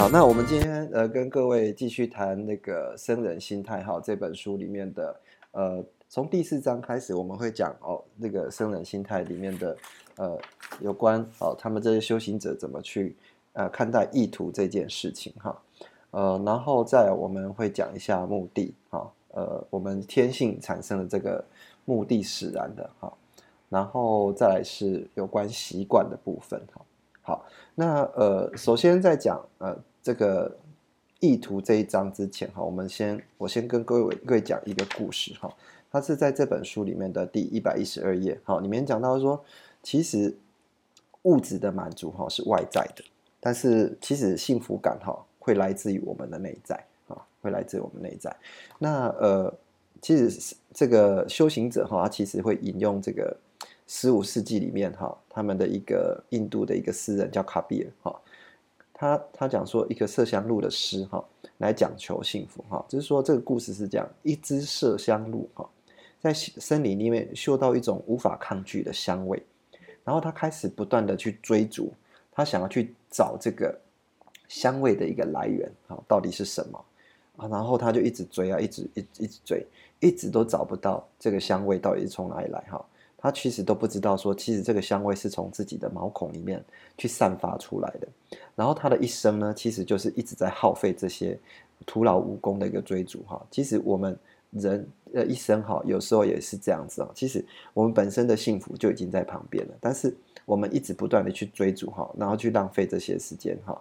好，那我们今天呃跟各位继续谈那个《生人心态》哈这本书里面的呃从第四章开始，我们会讲哦那个《生人心态》里面的呃有关哦他们这些修行者怎么去呃看待意图这件事情哈呃然后再我们会讲一下目的哈呃我们天性产生的这个目的使然的哈然后再来是有关习惯的部分哈好那呃首先在讲呃。这个意图这一章之前哈，我们先我先跟各位各位讲一个故事哈，它是在这本书里面的第一百一十二页哈，里面讲到说，其实物质的满足哈是外在的，但是其实幸福感哈会来自于我们的内在啊，会来自于我们内在。那呃，其实这个修行者哈，他其实会引用这个十五世纪里面哈，他们的一个印度的一个诗人叫卡比尔哈。他他讲说一个麝香鹿的诗哈，来讲求幸福哈，就是说这个故事是这样：一只麝香鹿哈，在森林里面嗅到一种无法抗拒的香味，然后他开始不断的去追逐，他想要去找这个香味的一个来源啊，到底是什么啊？然后他就一直追啊，一直一一直追，一直都找不到这个香味到底是从哪里来哈。他其实都不知道，说其实这个香味是从自己的毛孔里面去散发出来的。然后他的一生呢，其实就是一直在耗费这些徒劳无功的一个追逐哈。其实我们人的一生哈，有时候也是这样子啊。其实我们本身的幸福就已经在旁边了，但是我们一直不断的去追逐哈，然后去浪费这些时间哈。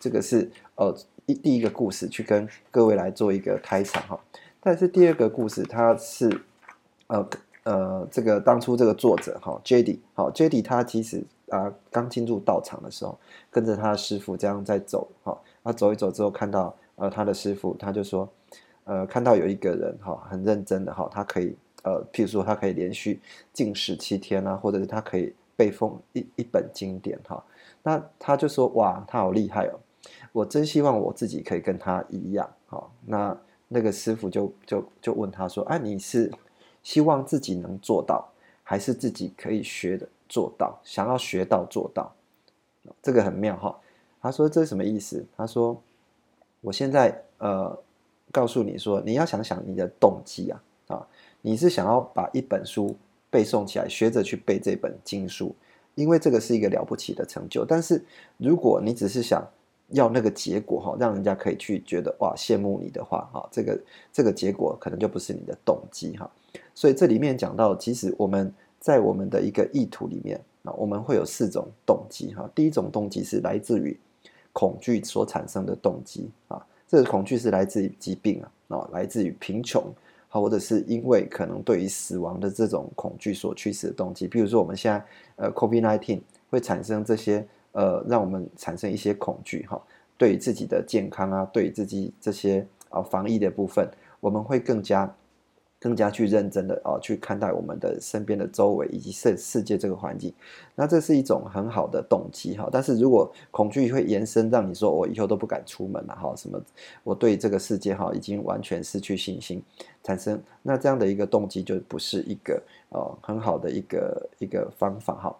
这个是呃一第一个故事，去跟各位来做一个开场哈。但是第二个故事，它是呃。呃，这个当初这个作者哈，J.D. 好，J.D. 他其实啊刚进入道场的时候，跟着他的师傅这样在走哈，他走一走之后看到呃他的师傅，他就说，呃看到有一个人哈很认真的哈，他可以呃譬如说他可以连续进食七天啊，或者是他可以背诵一一本经典哈，那他就说哇他好厉害哦，我真希望我自己可以跟他一样哈，那那个师傅就就就问他说，哎你是？希望自己能做到，还是自己可以学的做到？想要学到做到，这个很妙哈。他说这是什么意思？他说我现在呃告诉你说，你要想想你的动机啊啊，你是想要把一本书背诵起来，学着去背这本经书，因为这个是一个了不起的成就。但是如果你只是想，要那个结果哈，让人家可以去觉得哇羡慕你的话哈，这个这个结果可能就不是你的动机哈。所以这里面讲到，其实我们在我们的一个意图里面啊，我们会有四种动机哈。第一种动机是来自于恐惧所产生的动机啊，这个恐惧是来自于疾病啊，啊，来自于贫穷，好，或者是因为可能对于死亡的这种恐惧所驱使的动机。比如说我们现在呃，COVID-19 会产生这些。呃，让我们产生一些恐惧哈，对自己的健康啊，对自己这些啊防疫的部分，我们会更加更加去认真的啊去看待我们的身边的周围以及世世界这个环境，那这是一种很好的动机哈。但是如果恐惧会延伸，让你说我以后都不敢出门了哈，什么我对这个世界哈已经完全失去信心，产生那这样的一个动机就不是一个呃很好的一个一个方法哈。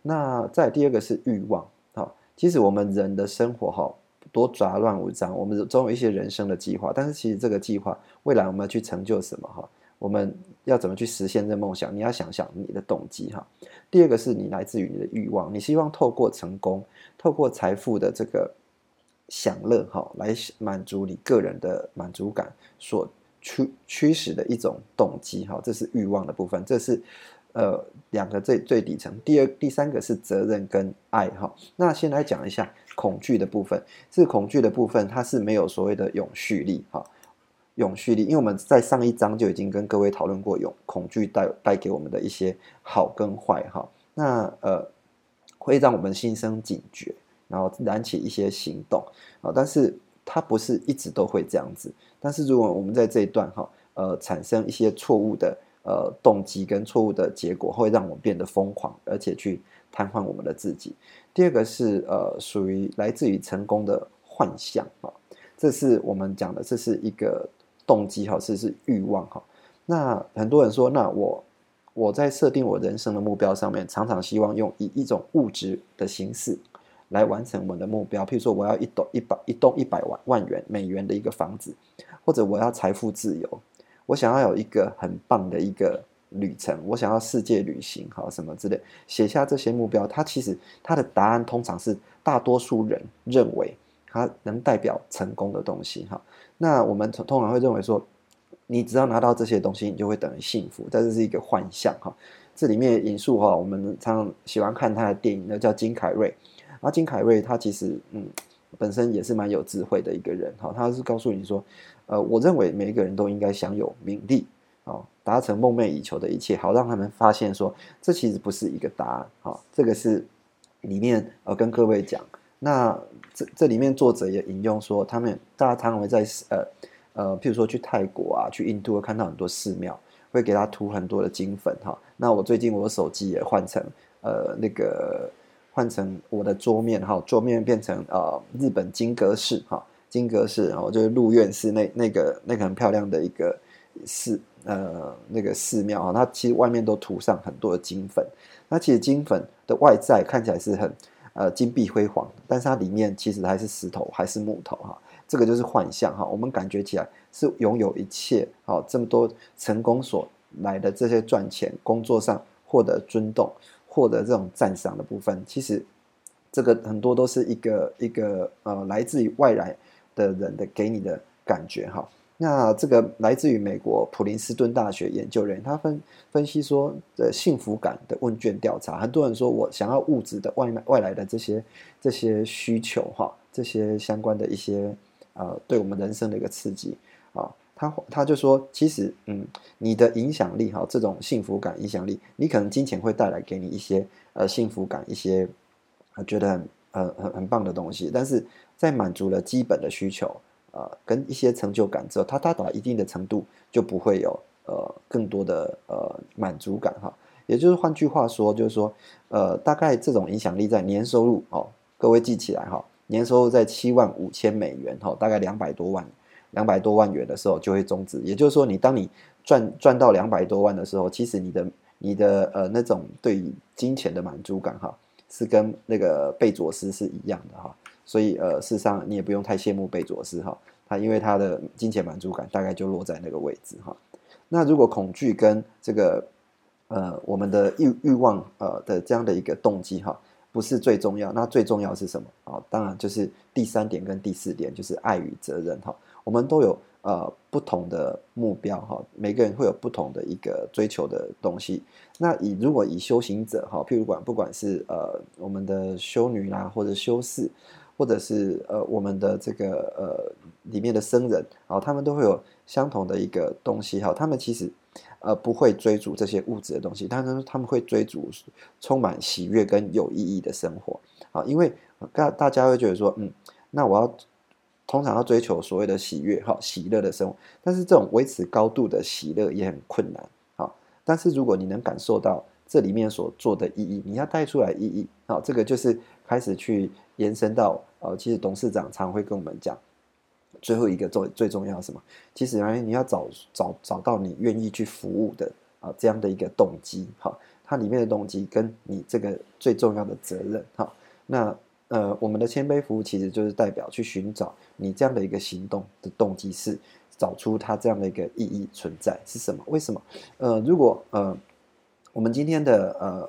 那再第二个是欲望，好，其实我们人的生活哈多杂乱无章，我们总有一些人生的计划，但是其实这个计划未来我们要去成就什么哈？我们要怎么去实现这梦想？你要想想你的动机哈。第二个是你来自于你的欲望，你希望透过成功、透过财富的这个享乐哈，来满足你个人的满足感所驱驱使的一种动机哈，这是欲望的部分，这是。呃，两个最最底层，第二、第三个是责任跟爱哈。那先来讲一下恐惧的部分，是恐惧的部分，它是没有所谓的永续力哈。永续力，因为我们在上一章就已经跟各位讨论过，永恐惧带带给我们的一些好跟坏哈。那呃，会让我们心生警觉，然后燃起一些行动啊。但是它不是一直都会这样子。但是如果我们在这一段哈，呃，产生一些错误的呃动机跟错误的结果，会让我们变得疯狂，而且去瘫痪我们的自己。第二个是呃，属于来自于成功的幻象啊，这是我们讲的，这是一个动机哈，是是欲望哈。那很多人说，那我我在设定我人生的目标上面，常常希望用以一种物质的形式来完成我们的目标。譬如说，我要一栋一百一栋一百万万元美元的一个房子，或者我要财富自由，我想要有一个很棒的一个旅程，我想要世界旅行，好什么之类，写下这些目标，它其实它的答案通常是大多数人认为它能代表成功的东西哈。那我们通常会认为说。你只要拿到这些东西，你就会等于幸福。但这是一个幻象哈。这里面引述哈，我们常常喜欢看他的电影，那叫金凯瑞。然后金凯瑞他其实嗯，本身也是蛮有智慧的一个人哈。他是告诉你说，呃，我认为每一个人都应该享有名利啊，达成梦寐以求的一切，好让他们发现说，这其实不是一个答案哈。这个是里面呃跟各位讲。那这这里面作者也引用说，他们大家常常会在呃。呃，譬如说去泰国啊，去印度会看到很多寺庙，会给他涂很多的金粉哈。那我最近我手机也换成呃那个换成我的桌面哈，桌面变成呃日本金阁寺哈，金阁寺，然后就是鹿苑寺那那个那个很漂亮的一个寺呃那个寺庙哈，它其实外面都涂上很多的金粉，那其实金粉的外在看起来是很呃金碧辉煌，但是它里面其实还是石头还是木头哈。这个就是幻象哈，我们感觉起来是拥有一切好，这么多成功所来的这些赚钱、工作上获得尊重、获得这种赞赏的部分，其实这个很多都是一个一个呃来自于外来的人的给你的感觉哈。那这个来自于美国普林斯顿大学研究人员，他分分析说的幸福感的问卷调查，很多人说我想要物质的外外来的这些这些需求哈，这些相关的一些。呃，对我们人生的一个刺激啊，他他就说，其实，嗯，你的影响力哈，这种幸福感、影响力，你可能金钱会带来给你一些呃幸福感，一些觉得很很很很棒的东西，但是在满足了基本的需求，呃，跟一些成就感之后，它达到一定的程度，就不会有呃更多的呃满足感哈。也就是换句话说，就是说，呃，大概这种影响力在年收入哦，各位记起来哈。年收入在七万五千美元，哈，大概两百多万，两百多万元的时候就会终止。也就是说，你当你赚赚到两百多万的时候，其实你的你的呃那种对金钱的满足感，哈，是跟那个贝佐斯是一样的，哈。所以呃，事实上你也不用太羡慕贝佐斯，哈，他因为他的金钱满足感大概就落在那个位置，哈。那如果恐惧跟这个呃我们的欲欲望呃的这样的一个动机，哈。不是最重要，那最重要是什么啊？当然就是第三点跟第四点，就是爱与责任哈。我们都有呃不同的目标哈，每个人会有不同的一个追求的东西。那以如果以修行者哈，譬如管不管是呃我们的修女啦，或者修士，或者是呃我们的这个呃里面的僧人啊，他们都会有相同的一个东西哈。他们其实。呃，不会追逐这些物质的东西，但是他们会追逐充满喜悦跟有意义的生活啊，因为大大家会觉得说，嗯，那我要通常要追求所谓的喜悦哈，喜乐的生活，但是这种维持高度的喜乐也很困难啊。但是如果你能感受到这里面所做的意义，你要带出来意义啊，这个就是开始去延伸到呃，其实董事长常会跟我们讲。最后一个最最重要什么？其实你要找找找到你愿意去服务的啊这样的一个动机哈，它里面的动机跟你这个最重要的责任哈。那呃我们的谦卑服务其实就是代表去寻找你这样的一个行动的动机是找出它这样的一个意义存在是什么？为什么？呃如果呃我们今天的呃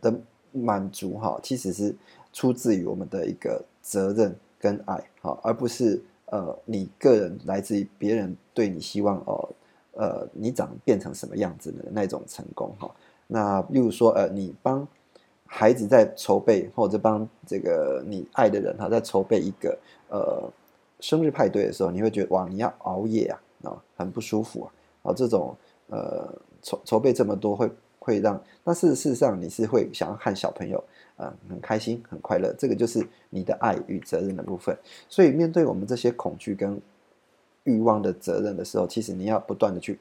的满足哈，其实是出自于我们的一个责任跟爱好，而不是。呃，你个人来自于别人对你希望哦，呃，你长变成什么样子的那种成功哈？那例如说，呃，你帮孩子在筹备，或者帮这个你爱的人哈，在筹备一个呃生日派对的时候，你会觉得哇，你要熬夜啊，啊，很不舒服啊，啊，这种呃筹筹备这么多会会让，但事实上你是会想要看小朋友呃很开心很快乐，这个就是你的爱与责任的部分。所以面对我们这些恐惧跟欲望的责任的时候，其实你要不断的去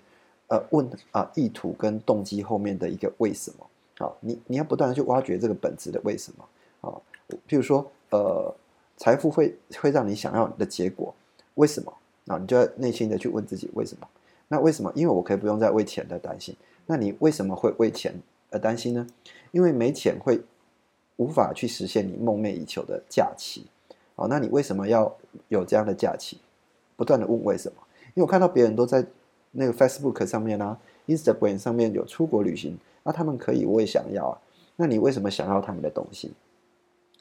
呃问啊意图跟动机后面的一个为什么。好，你你要不断的去挖掘这个本质的为什么。好，譬如说呃财富会会让你想要你的结果，为什么？啊，你就要内心的去问自己为什么。那为什么？因为我可以不用再为钱的担心。那你为什么会为钱而担心呢？因为没钱会无法去实现你梦寐以求的假期。哦，那你为什么要有这样的假期？不断的问为什么？因为我看到别人都在那个 Facebook 上面啊，Instagram 上面有出国旅行，那他们可以，我也想要啊。那你为什么想要他们的东西？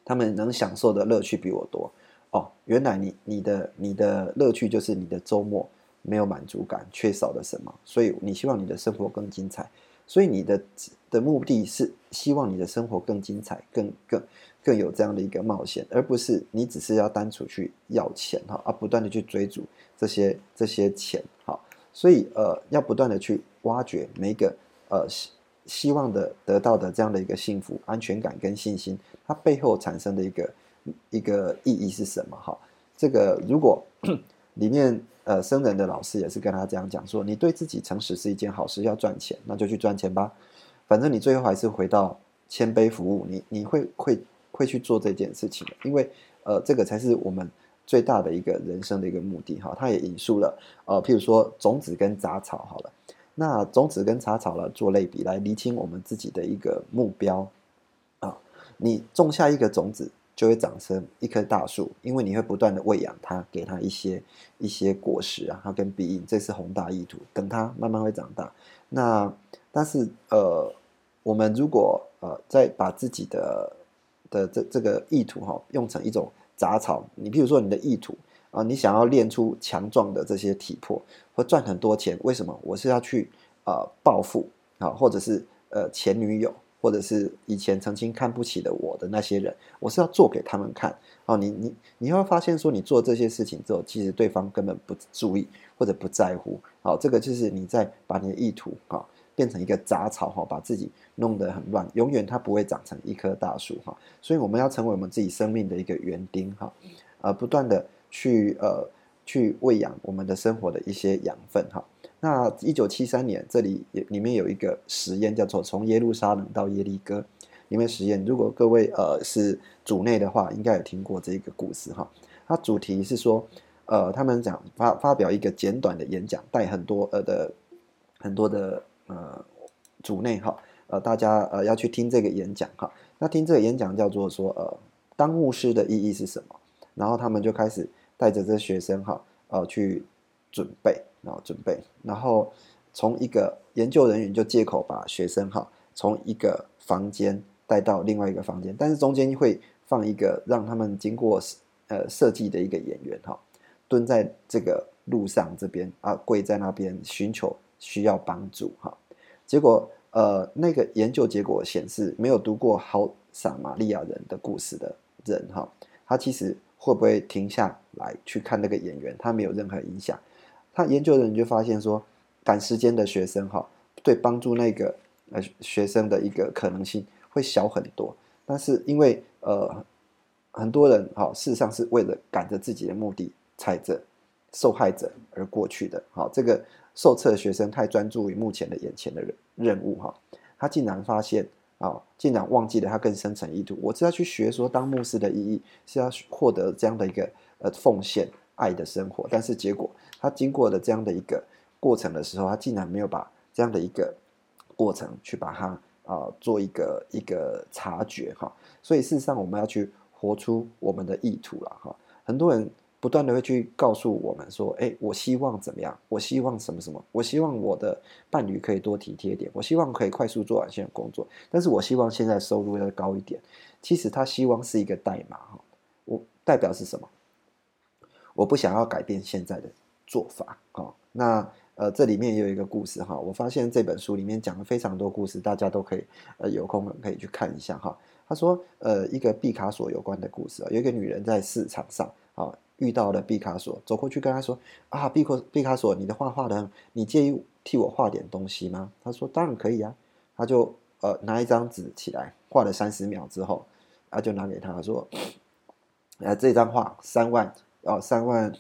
他们能享受的乐趣比我多。哦，原来你你的你的乐趣就是你的周末。没有满足感，缺少了什么？所以你希望你的生活更精彩，所以你的的目的是希望你的生活更精彩，更更更有这样的一个冒险，而不是你只是要单纯去要钱哈，而不断的去追逐这些这些钱哈。所以呃，要不断的去挖掘每一个呃希希望的得到的这样的一个幸福、安全感跟信心，它背后产生的一个一个意义是什么哈？这个如果 里面。呃，生人的老师也是跟他这样讲说：“你对自己诚实是一件好事，要赚钱，那就去赚钱吧。反正你最后还是回到谦卑服务，你你会会会去做这件事情的，因为呃，这个才是我们最大的一个人生的一个目的哈。他也引述了呃，譬如说种子跟杂草好了，那种子跟杂草了做类比来厘清我们自己的一个目标啊。你种下一个种子。”就会长成一棵大树，因为你会不断的喂养它，给它一些一些果实啊，它跟必应，这是宏大意图。等它慢慢会长大，那但是呃，我们如果呃再把自己的的这这个意图哈，用成一种杂草，你比如说你的意图啊，你想要练出强壮的这些体魄，或赚很多钱，为什么？我是要去啊暴富啊，或者是呃前女友。或者是以前曾经看不起的我的那些人，我是要做给他们看。哦，你你你会发现说，你做这些事情之后，其实对方根本不注意或者不在乎。好，这个就是你在把你的意图哈变成一个杂草哈，把自己弄得很乱，永远它不会长成一棵大树哈。所以我们要成为我们自己生命的一个园丁哈，呃，不断的去呃去喂养我们的生活的一些养分哈。那一九七三年，这里里面有一个实验，叫做从耶路撒冷到耶利哥。里面实验，如果各位呃是主内的话，应该有听过这个故事哈。它主题是说，呃，他们讲发发表一个简短的演讲，带很多呃的很多的呃主内哈，呃大家呃要去听这个演讲哈。那听这个演讲叫做说，呃，当牧师的意义是什么？然后他们就开始带着这学生哈，呃去准备。然后准备，然后从一个研究人员就借口把学生哈从一个房间带到另外一个房间，但是中间会放一个让他们经过呃设计的一个演员哈蹲在这个路上这边啊跪在那边寻求需要帮助哈，结果呃那个研究结果显示没有读过好撒玛利亚人的故事的人哈他其实会不会停下来去看那个演员，他没有任何影响。他研究的人就发现说，赶时间的学生哈，对帮助那个呃学生的一个可能性会小很多。但是因为呃很多人哈，事实上是为了赶着自己的目的，踩着受害者而过去的。好，这个受测学生太专注于目前的眼前的任任务哈，他竟然发现啊，竟然忘记了他更深层意图。我是要去学说当牧师的意义是要获得这样的一个呃奉献。爱的生活，但是结果他经过了这样的一个过程的时候，他竟然没有把这样的一个过程去把它啊做一个一个察觉哈，所以事实上我们要去活出我们的意图了哈。很多人不断的会去告诉我们说，哎，我希望怎么样？我希望什么什么？我希望我的伴侣可以多体贴点，我希望可以快速做完现在工作，但是我希望现在收入要高一点。其实他希望是一个代码哈，我代表是什么？我不想要改变现在的做法，哈。那呃，这里面也有一个故事哈。我发现这本书里面讲了非常多故事，大家都可以呃有空可以去看一下哈。他说呃，一个毕卡索有关的故事啊，有一个女人在市场上啊遇到了毕卡索，走过去跟他说啊，毕卡毕卡索，你的画画的，你介意替我画点东西吗？他说当然可以啊。他就呃拿一张纸起来画了三十秒之后，他就拿给他说，呃这张画三万哦三万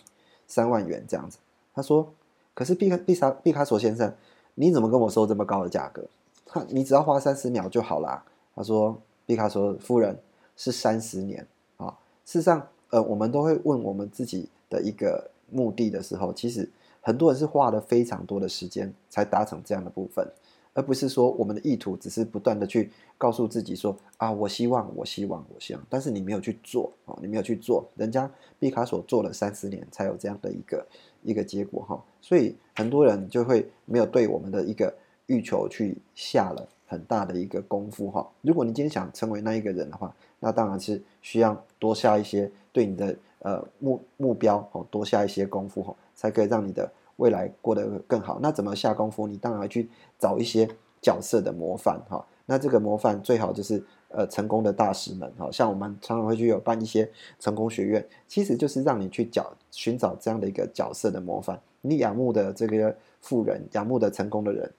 三万元这样子。他说，可是毕卡毕卡毕卡索先生，你怎么跟我收这么高的价格？他你只要花三十秒就好啦。他说，毕卡索夫人是三十年啊。事实上，呃我们都会问我们自己的一个目的的时候，其实。很多人是花了非常多的时间才达成这样的部分，而不是说我们的意图只是不断的去告诉自己说啊，我希望，我希望，我希望，但是你没有去做啊，你没有去做，人家毕卡索做了三十年才有这样的一个一个结果哈，所以很多人就会没有对我们的一个欲求去下了很大的一个功夫哈。如果你今天想成为那一个人的话，那当然是需要多下一些对你的呃目目标哦，多下一些功夫哈。才可以让你的未来过得更好。那怎么下功夫？你当然要去找一些角色的模范哈。那这个模范最好就是呃成功的大师们哈。像我们常常会去有办一些成功学院，其实就是让你去找寻找这样的一个角色的模范。你仰慕的这个富人，仰慕的成功的人，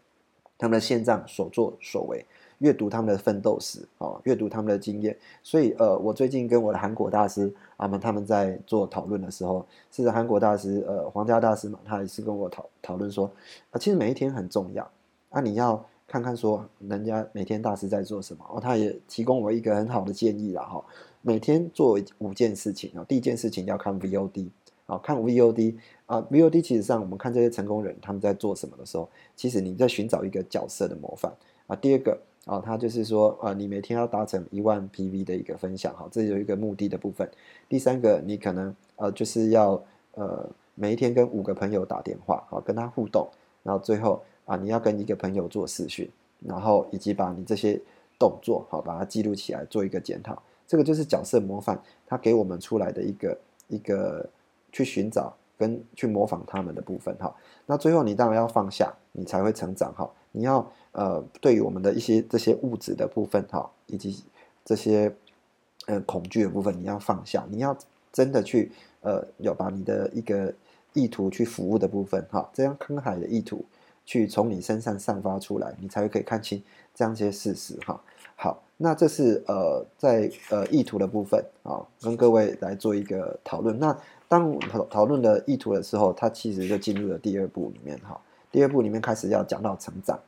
他们的现状所作所为。阅读他们的奋斗史啊，阅读他们的经验，所以呃，我最近跟我的韩国大师啊们他们在做讨论的时候，是韩国大师呃皇家大师嘛，他也是跟我讨讨论说啊，其实每一天很重要。啊，你要看看说人家每天大师在做什么哦，他也提供我一个很好的建议了哈，每天做五件事情啊，第一件事情要看 VOD 啊，看 VOD 啊，VOD 其实上我们看这些成功人他们在做什么的时候，其实你在寻找一个角色的模范。啊，第二个。啊，他就是说，呃，你每天要达成一万 PV 的一个分享，哈，这有一个目的的部分。第三个，你可能呃就是要呃每一天跟五个朋友打电话，好跟他互动，然后最后啊你要跟一个朋友做视讯，然后以及把你这些动作好把它记录起来，做一个检讨。这个就是角色模范他给我们出来的一个一个去寻找跟去模仿他们的部分，哈。那最后你当然要放下，你才会成长，哈。你要呃，对于我们的一些这些物质的部分哈，以及这些呃恐惧的部分，你要放下，你要真的去呃，要把你的一个意图去服务的部分哈，这样慷慨的意图去从你身上散发出来，你才会可以看清这样一些事实哈。好，那这是呃在呃意图的部分啊，跟各位来做一个讨论。那当讨讨论的意图的时候，它其实就进入了第二步里面哈。第二步里面开始要讲到成长，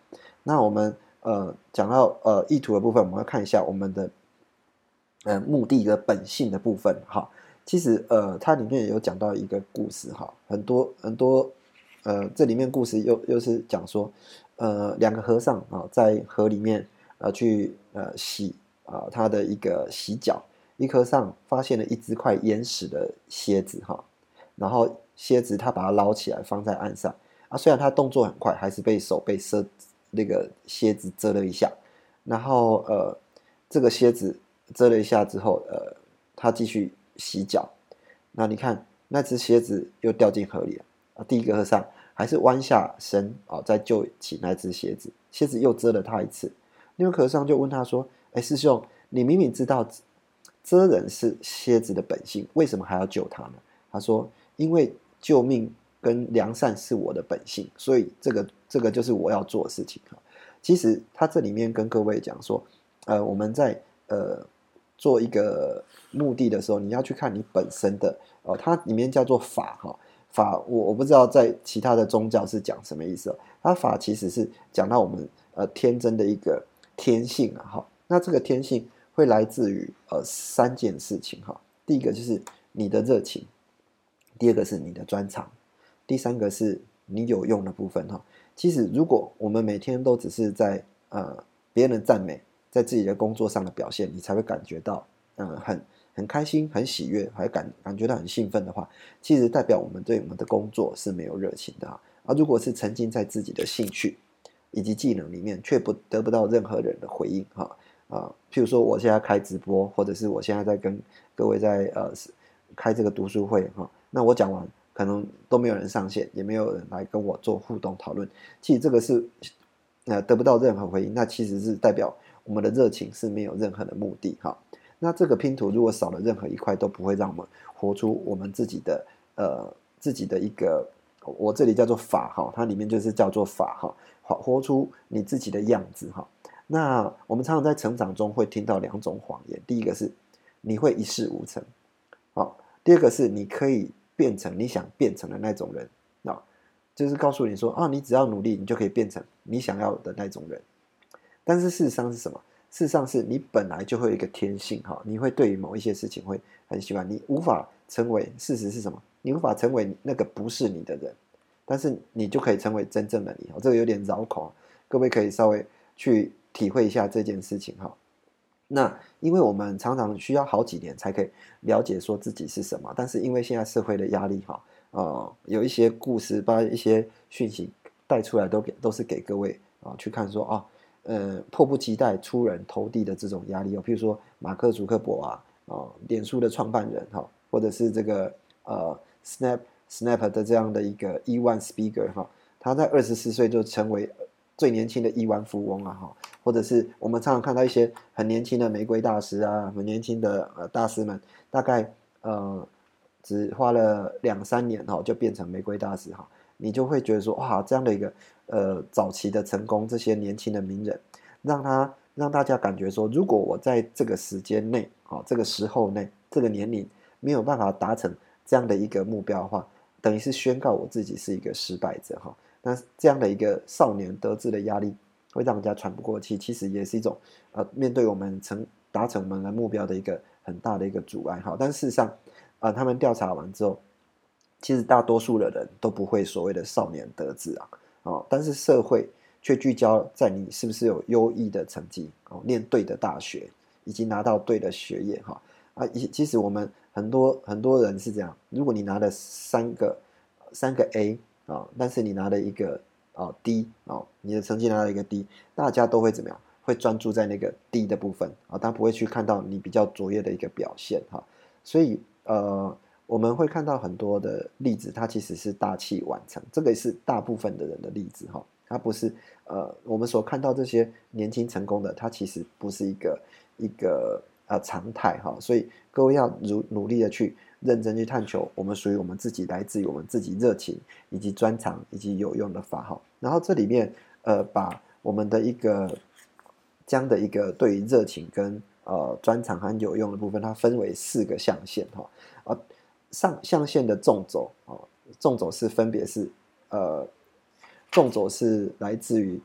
那我们呃讲到呃意图的部分，我们要看一下我们的呃目的的本性的部分哈。其实呃它里面有讲到一个故事哈，很多很多呃这里面故事又又是讲说呃两个和尚啊在河里面呃去呃洗啊他的一个洗脚，一和尚发现了一只快淹死的蝎子哈，然后蝎子他把它捞起来放在岸上。啊，虽然他动作很快，还是被手被蛰那个蝎子蛰了一下，然后呃，这个蝎子蛰了一下之后，呃，他继续洗脚，那你看那只蝎子又掉进河里了啊。第一个和尚还是弯下身啊，再救起那只蝎子，蝎子又蛰了他一次。那个和尚就问他说：“哎，师兄，你明明知道蛰人是蝎子的本性，为什么还要救他呢？”他说：“因为救命。”跟良善是我的本性，所以这个这个就是我要做的事情哈。其实他这里面跟各位讲说，呃，我们在呃做一个目的的时候，你要去看你本身的哦，它里面叫做法哈法，我我不知道在其他的宗教是讲什么意思。它法其实是讲到我们呃天真的一个天性啊哈。那这个天性会来自于呃三件事情哈。第一个就是你的热情，第二个是你的专长。第三个是你有用的部分哈，其实如果我们每天都只是在呃别人的赞美，在自己的工作上的表现，你才会感觉到嗯很很开心、很喜悦，还感感觉到很兴奋的话，其实代表我们对我们的工作是没有热情的啊。而如果是沉浸在自己的兴趣以及技能里面，却不得不到任何人的回应哈啊，譬如说我现在开直播，或者是我现在在跟各位在呃开这个读书会哈，那我讲完。可能都没有人上线，也没有人来跟我做互动讨论。其实这个是，呃，得不到任何回应，那其实是代表我们的热情是没有任何的目的哈。那这个拼图如果少了任何一块，都不会让我们活出我们自己的呃自己的一个，我这里叫做法哈，它里面就是叫做法哈，活活出你自己的样子哈。那我们常常在成长中会听到两种谎言，第一个是你会一事无成，好，第二个是你可以变成你想变成的那种人，啊，就是告诉你说啊，你只要努力，你就可以变成你想要的那种人。但是事实上是什么？事实上是你本来就会有一个天性，哈，你会对于某一些事情会很喜欢，你无法成为。事实是什么？你无法成为那个不是你的人，但是你就可以成为真正的你。哦，这个有点绕口，各位可以稍微去。体会一下这件事情哈，那因为我们常常需要好几年才可以了解说自己是什么，但是因为现在社会的压力哈，呃，有一些故事把一些讯息带出来，都给都是给各位啊去看说啊，呃，迫不及待出人头地的这种压力哦，譬如说马克·祖克伯啊，啊，脸书的创办人哈，或者是这个呃，Snap Snap 的这样的一个亿万 Speaker 哈，他在二十四岁就成为。最年轻的亿万富翁啊，哈，或者是我们常常看到一些很年轻的玫瑰大师啊，很年轻的呃大师们，大概呃只花了两三年哈，就变成玫瑰大师哈，你就会觉得说哇，这样的一个呃早期的成功，这些年轻的名人，让他让大家感觉说，如果我在这个时间内啊，这个时候内，这个年龄没有办法达成这样的一个目标的话，等于是宣告我自己是一个失败者哈。那这样的一个少年得志的压力，会让人家喘不过气，其实也是一种呃面对我们成达成我们的目标的一个很大的一个阻碍哈。但事实上，啊，他们调查完之后，其实大多数的人都不会所谓的少年得志啊，哦，但是社会却聚焦在你是不是有优异的成绩哦，念对的大学，以及拿到对的学业哈啊，以其实我们很多很多人是这样，如果你拿了三个三个 A。啊，但是你拿了一个啊低啊，你的成绩拿了一个低，大家都会怎么样？会专注在那个低的部分啊，他不会去看到你比较卓越的一个表现哈。所以呃，我们会看到很多的例子，它其实是大器晚成，这个是大部分的人的例子哈。它不是呃，我们所看到这些年轻成功的，它其实不是一个一个呃常态哈。所以各位要努努力的去。认真去探求我们属于我们自己、来自于我们自己热情以及专长以及有用的法号。然后这里面，呃，把我们的一个这样的一个对于热情跟呃专长很有用的部分，它分为四个象限哈。啊，上象限的纵轴啊，纵轴是分别是呃，纵轴是来自于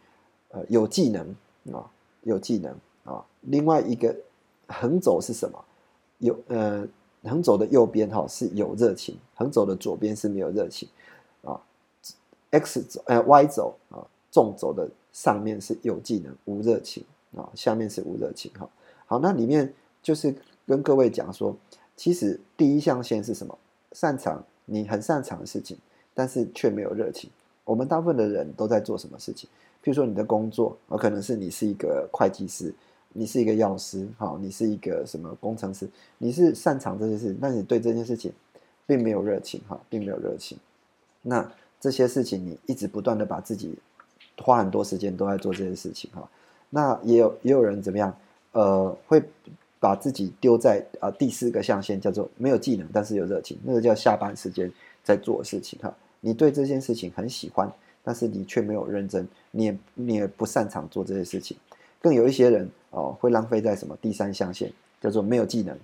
呃有技能啊，有技能啊。另外一个横轴是什么？有呃。横轴的右边哈是有热情，横轴的左边是没有热情，啊，X 轴呃 Y 轴啊纵轴的上面是有技能无热情啊，下面是无热情哈。好，那里面就是跟各位讲说，其实第一象限是什么？擅长你很擅长的事情，但是却没有热情。我们大部分的人都在做什么事情？譬如说你的工作，啊，可能是你是一个会计师。你是一个药师，好，你是一个什么工程师？你是擅长这些事，但你对这件事情并没有热情，哈，并没有热情。那这些事情你一直不断的把自己花很多时间都在做这些事情，哈。那也有也有人怎么样？呃，会把自己丢在啊第四个象限，叫做没有技能，但是有热情，那个叫下班时间在做事情，哈。你对这件事情很喜欢，但是你却没有认真，你也你也不擅长做这些事情。更有一些人哦，会浪费在什么第三象限，叫做没有技能，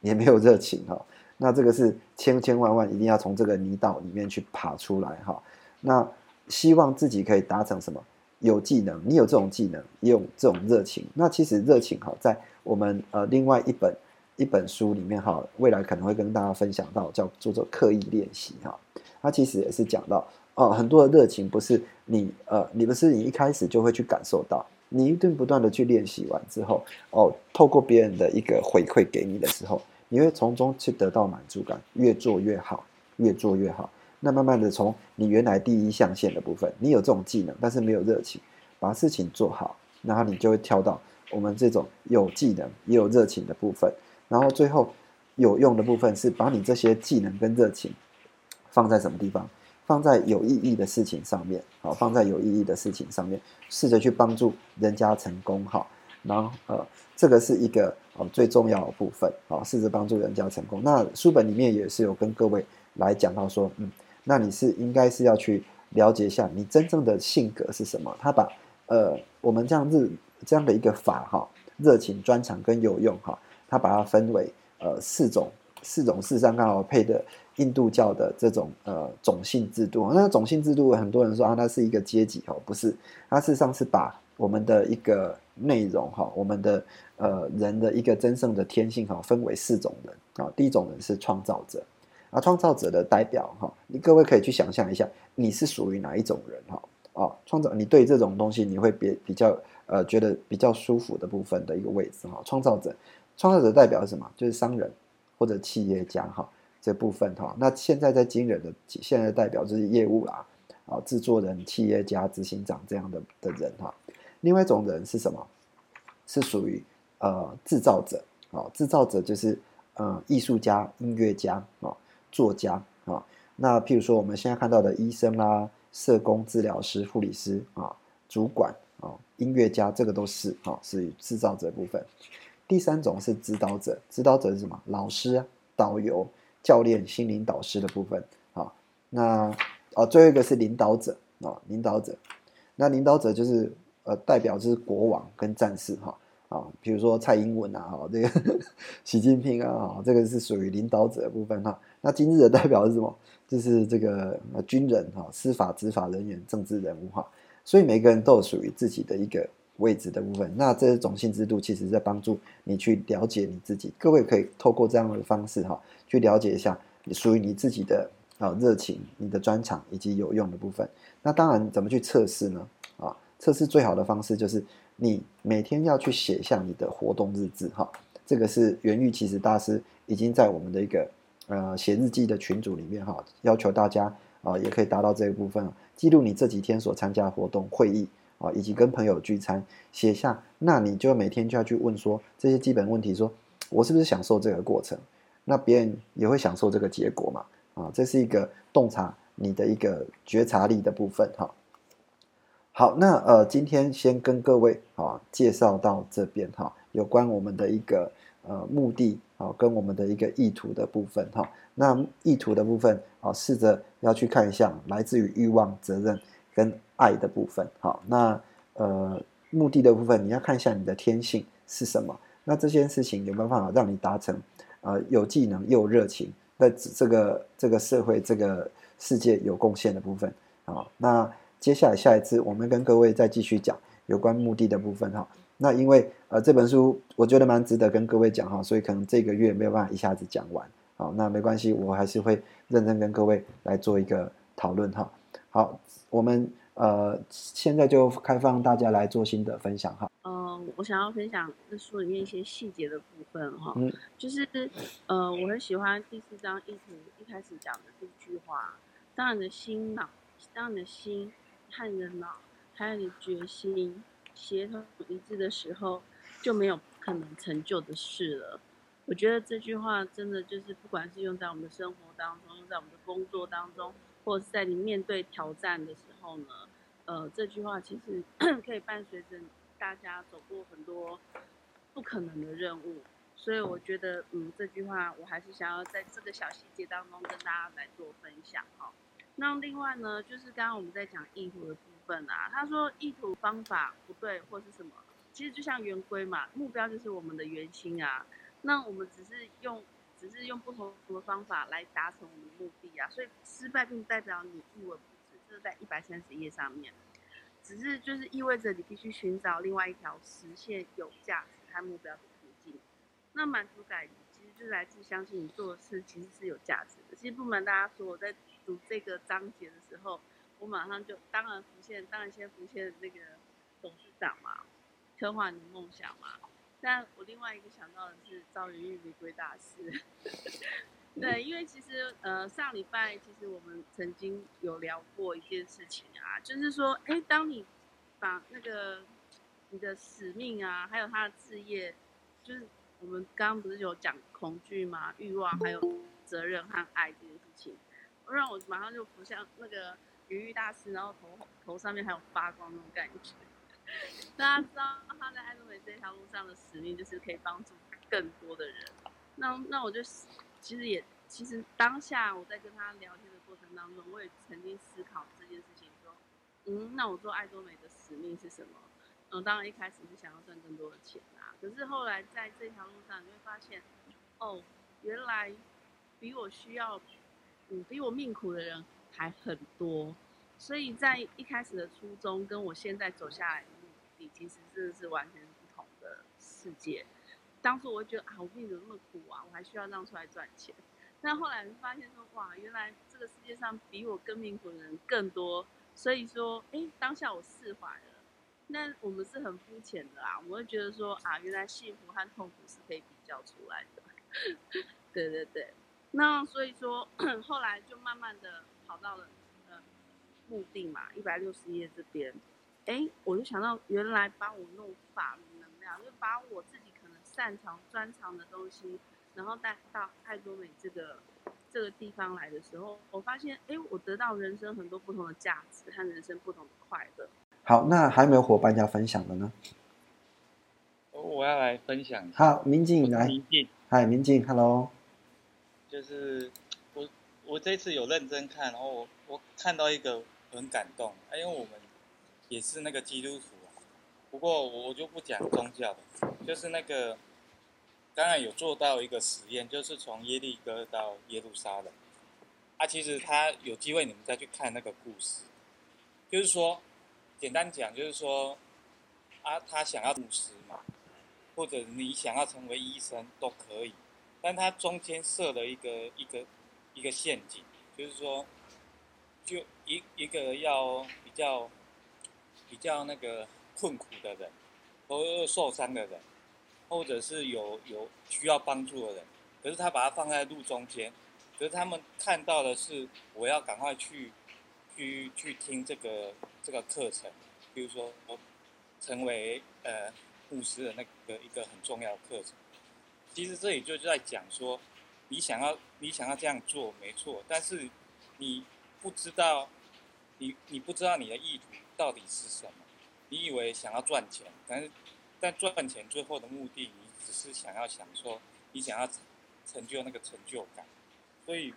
也没有热情哈。那这个是千千万万一定要从这个泥道里面去爬出来哈。那希望自己可以达成什么？有技能，你有这种技能，也有这种热情。那其实热情哈，在我们呃另外一本一本书里面哈，未来可能会跟大家分享到，叫做做刻意练习哈。它其实也是讲到哦，很多的热情不是你呃，你不是你一开始就会去感受到。你一顿不断的去练习完之后，哦，透过别人的一个回馈给你的时候，你会从中去得到满足感，越做越好，越做越好。那慢慢的从你原来第一象限的部分，你有这种技能，但是没有热情，把事情做好，然后你就会跳到我们这种有技能也有热情的部分，然后最后有用的部分是把你这些技能跟热情放在什么地方？放在有意义的事情上面，好，放在有意义的事情上面，试着去帮助人家成功，好，然后呃，这个是一个哦最重要的部分，好，试着帮助人家成功。那书本里面也是有跟各位来讲到说，嗯，那你是应该是要去了解一下你真正的性格是什么。他把呃我们这样日这样的一个法哈，热情、专长跟有用哈，他把它分为呃四种四种，事实上刚好配的印度教的这种呃种姓制度。那种姓制度很多人说啊，它是一个阶级哦，不是，它事实上是把我们的一个内容哈，我们的呃人的一个真正的天性哈，分为四种人啊。第一种人是创造者啊，创造者的代表哈，你各位可以去想象一下，你是属于哪一种人哈？啊，创造你对这种东西你会比比较呃觉得比较舒服的部分的一个位置哈。创造者，创造者代表什么？就是商人或者企业家哈这部分哈。那现在在惊人的现在代表就是业务啦，啊，制作人、企业家、执行长这样的的人哈。另外一种人是什么？是属于呃制造者啊，制造者就是呃艺术家、音乐家啊、作家啊。那譬如说我们现在看到的医生啦。社工、治疗师、护理师啊，主管啊，音乐家，这个都是啊，是制造者部分。第三种是指导者，指导者是什么？老师、导游、教练、心灵导师的部分啊。那哦，最后一个是领导者啊，领导者。那领导者就是呃，代表就是国王跟战士哈啊，比如说蔡英文啊，哈，这个 习近平啊，这个是属于领导者的部分哈。那今日的代表是什么？就是这个军人哈，司法执法人员、政治人物哈，所以每个人都有属于自己的一个位置的部分。那这种性制度其实在帮助你去了解你自己。各位可以透过这样的方式哈，去了解一下你属于你自己的啊热情、你的专长以及有用的部分。那当然怎么去测试呢？啊，测试最好的方式就是你每天要去写下你的活动日志哈。这个是袁玉其实大师已经在我们的一个。呃，写日记的群组里面哈，要求大家啊，也可以达到这一部分，记录你这几天所参加活动、会议啊，以及跟朋友聚餐，写下。那你就每天就要去问说这些基本问题：说我是不是享受这个过程？那别人也会享受这个结果嘛？啊，这是一个洞察你的一个觉察力的部分哈。好，那呃，今天先跟各位啊介绍到这边哈，有关我们的一个。呃，目的啊，跟我们的一个意图的部分哈，那意图的部分啊，试着要去看一下来自于欲望、责任跟爱的部分。好，那呃，目的的部分，你要看一下你的天性是什么。那这件事情有没有办法让你达成？呃，有技能又热情，在这个这个社会、这个世界有贡献的部分啊。那接下来下一次，我们跟各位再继续讲有关目的的部分哈。那因为呃这本书我觉得蛮值得跟各位讲哈，所以可能这个月没有办法一下子讲完，好，那没关系，我还是会认真跟各位来做一个讨论哈。好，我们呃现在就开放大家来做新的分享哈。嗯，我想要分享这书里面一些细节的部分哈，就是呃我很喜欢第四章一图一开始讲的这句话，当你的心脑，当你的心和你的脑还有你决心。协同一致的时候，就没有可能成就的事了。我觉得这句话真的就是，不管是用在我们的生活当中，用在我们的工作当中，或者是在你面对挑战的时候呢，呃，这句话其实 可以伴随着大家走过很多不可能的任务。所以我觉得，嗯，这句话我还是想要在这个小细节当中跟大家来做分享哈。那另外呢，就是刚刚我们在讲意图的部分啊，他说意图方法不对或是什么，其实就像圆规嘛，目标就是我们的圆心啊，那我们只是用只是用不同的方法来达成我们的目的啊，所以失败并不代表你一文不值，这是在一百三十页上面，只是就是意味着你必须寻找另外一条实现有价值和目标的途径，那满足感其实就是来自相信你做的事其实是有价值的。其实不瞒大家说，我在读这个章节的时候，我马上就当然浮现，当然先浮现那个董事长嘛，刻画你的梦想嘛。但我另外一个想到的是赵云玉玫瑰大师，对，因为其实呃上礼拜其实我们曾经有聊过一件事情啊，就是说，哎，当你把那个你的使命啊，还有他的事业，就是我们刚刚不是有讲恐惧吗？欲望还有责任和爱这件事情。让我马上就浮现那个鱼玉大师，然后头头上面还有发光那种感觉。大家知道他在爱多美这条路上的使命，就是可以帮助更多的人。那那我就其实也其实当下我在跟他聊天的过程当中，我也曾经思考这件事情，说，嗯，那我做爱多美的使命是什么？嗯，当然一开始是想要赚更多的钱啦，可是后来在这条路上，你会发现，哦，原来比我需要，嗯，比我命苦的人还很多，所以在一开始的初衷跟我现在走下来其实真的是完全不同的世界。当初我会觉得啊，我命怎么那么苦啊，我还需要让出来赚钱。但后来发现说，哇，原来这个世界上比我更命苦的人更多，所以说，哎，当下我释怀了。那我们是很肤浅的啊，我会觉得说啊，原来幸福和痛苦是可以比较出来的。对对对，那所以说 后来就慢慢的跑到了呃目的嘛，一百六十页这边，哎，我就想到原来把我弄法律能量，就把我自己可能擅长专长的东西。然后带到爱多美这个这个地方来的时候，我发现，哎，我得到人生很多不同的价值和人生不同的快乐。好，那还有没有伙伴要分享的呢？我要来分享。好，明静来。明静，嗨，明静，Hello。就是我我这次有认真看，然后我我看到一个很感动，因为我们也是那个基督徒啊。不过我就不讲宗教的，就是那个。当然有做到一个实验，就是从耶利哥到耶路撒冷。啊，其实他有机会你们再去看那个故事，就是说，简单讲就是说，啊，他想要牧师嘛，或者你想要成为医生都可以，但他中间设了一个一个一个陷阱，就是说，就一一个要比较比较那个困苦的人，或受伤的人。或者是有有需要帮助的人，可是他把它放在路中间，可是他们看到的是我要赶快去去去听这个这个课程，比如说我成为呃牧师的那个一个很重要的课程。其实这里就是在讲说，你想要你想要这样做没错，但是你不知道你你不知道你的意图到底是什么，你以为想要赚钱，但是。但赚钱最后的目的，你只是想要想说，你想要成就那个成就感，所以，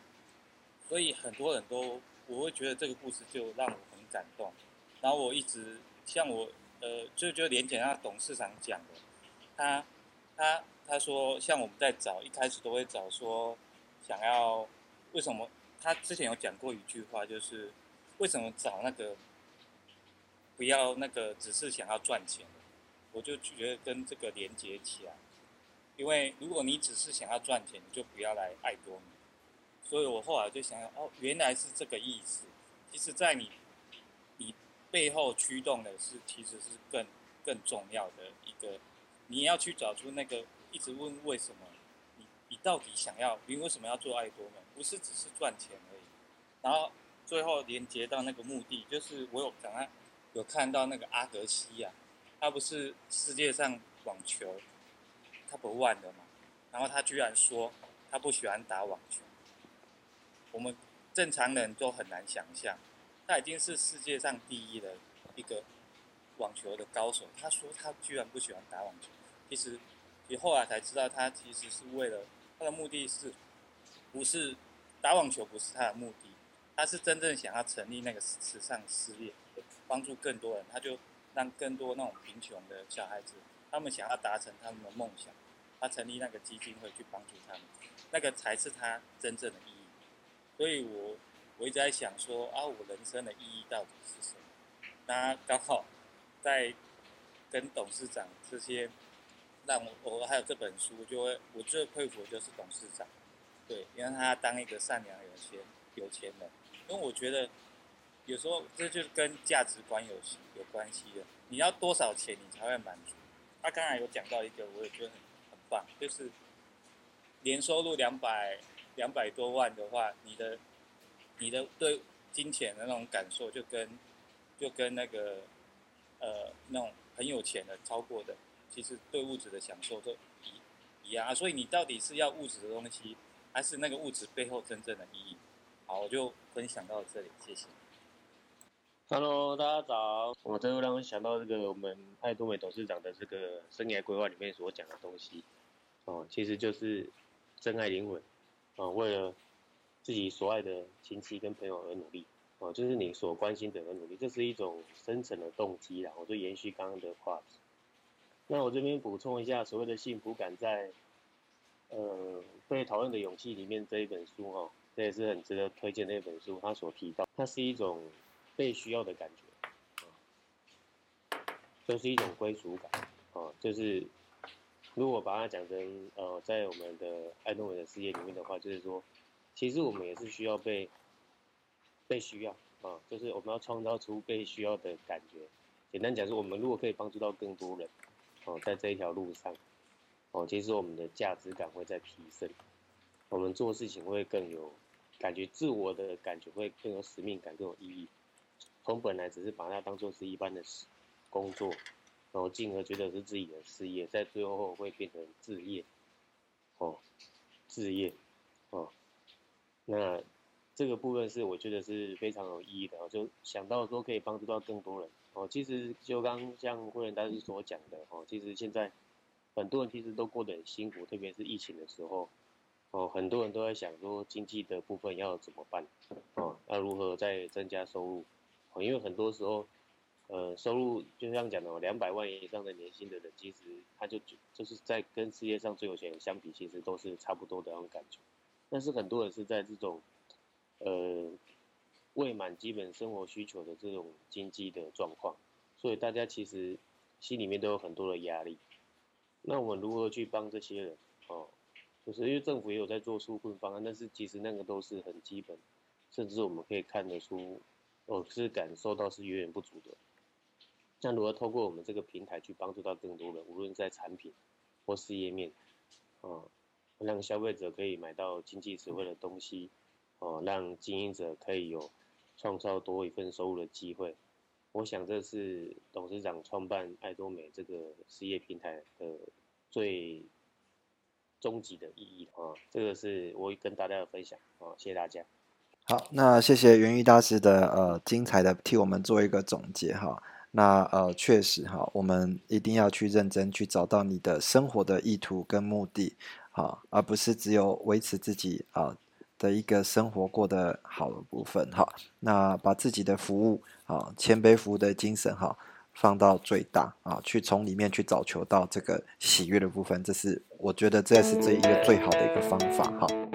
所以很多人都，我会觉得这个故事就让我很感动。然后我一直像我，呃，就就连简那董事长讲的，他他他说，像我们在找一开始都会找说，想要为什么？他之前有讲过一句话，就是为什么找那个不要那个只是想要赚钱。我就觉得跟这个连接起来，因为如果你只是想要赚钱，你就不要来爱多美。所以我后来就想想，哦，原来是这个意思。其实，在你你背后驱动的是，其实是更更重要的一个，你要去找出那个一直问为什么，你你到底想要，你为什么要做爱多美？不是只是赚钱而已。然后最后连接到那个目的，就是我有刚刚有看到那个阿格西亚。他不是世界上网球 top one 的嘛？然后他居然说他不喜欢打网球。我们正常人都很难想象，他已经是世界上第一的一个网球的高手。他说他居然不喜欢打网球。其实，你后来才知道，他其实是为了他的目的是，不是打网球不是他的目的，他是真正想要成立那个慈善事业，帮助更多人。他就。让更多那种贫穷的小孩子，他们想要达成他们的梦想，他成立那个基金会去帮助他们，那个才是他真正的意义。所以我我一直在想说啊，我人生的意义到底是什么？那刚好在跟董事长这些，让我我还有这本书，就会我最佩服的就是董事长，对，因为他当一个善良有钱有钱人，因为我觉得。有时候这就是跟价值观有有关系的。你要多少钱你才会满足？他刚才有讲到一个，我也觉得很很棒，就是年收入两百两百多万的话，你的你的对金钱的那种感受，就跟就跟那个呃那种很有钱的超过的，其实对物质的享受都一一样啊。所以你到底是要物质的东西，还是那个物质背后真正的意义？好，我就分享到这里，谢谢。Hello，大家早。我这又让我想到这个我们爱多美董事长的这个生涯规划里面所讲的东西，哦，其实就是真爱灵魂，啊，为了自己所爱的亲戚跟朋友而努力，哦，就是你所关心的而努力，这是一种深层的动机啦。我就延续刚刚的话题。那我这边补充一下，所谓的幸福感，在呃被讨论的勇气里面这一本书哈，这也是很值得推荐的一本书。它所提到，它是一种被需要的感觉，啊，就是一种归属感，啊，就是如果把它讲成呃，在我们的爱多美的世界里面的话，就是说，其实我们也是需要被。被需要啊，就是我们要创造出被需要的感觉。简单讲，是我们如果可以帮助到更多人，哦，在这一条路上，哦，其实我们的价值感会在提升，我们做事情会更有感觉，自我的感觉会更有使命感，更有意义。从本来只是把它当做是一般的事工作，然后进而觉得是自己的事业，在最后会变成置业，哦，置业，哦，那。这个部分是我觉得是非常有意义的，就想到说可以帮助到更多人哦。其实就刚像慧仁大师所讲的哦，其实现在很多人其实都过得很辛苦，特别是疫情的时候哦，很多人都在想说经济的部分要怎么办哦，要如何再增加收入因为很多时候呃收入就像讲的两百万以上的年薪的人，其实他就就是在跟世界上最有钱人相比，其实都是差不多的那种感觉。但是很多人是在这种呃，未满基本生活需求的这种经济的状况，所以大家其实心里面都有很多的压力。那我们如何去帮这些人？哦，就是因为政府也有在做纾困方案，但是其实那个都是很基本，甚至我们可以看得出，我，是感受到是远远不足的。那如何透过我们这个平台去帮助到更多人，无论在产品或事业面，啊，让消费者可以买到经济实惠的东西。哦，让经营者可以有创造多一份收入的机会，我想这是董事长创办爱多美这个事业平台的最终极的意义啊！这个是我跟大家的分享啊，谢谢大家。好，那谢谢元玉大师的呃精彩的替我们做一个总结哈。那呃确实哈，我们一定要去认真去找到你的生活的意图跟目的啊，而不是只有维持自己啊。的一个生活过得好的部分哈，那把自己的服务啊，谦卑服务的精神哈，放到最大啊，去从里面去找求到这个喜悦的部分，这是我觉得这是这一个最好的一个方法哈。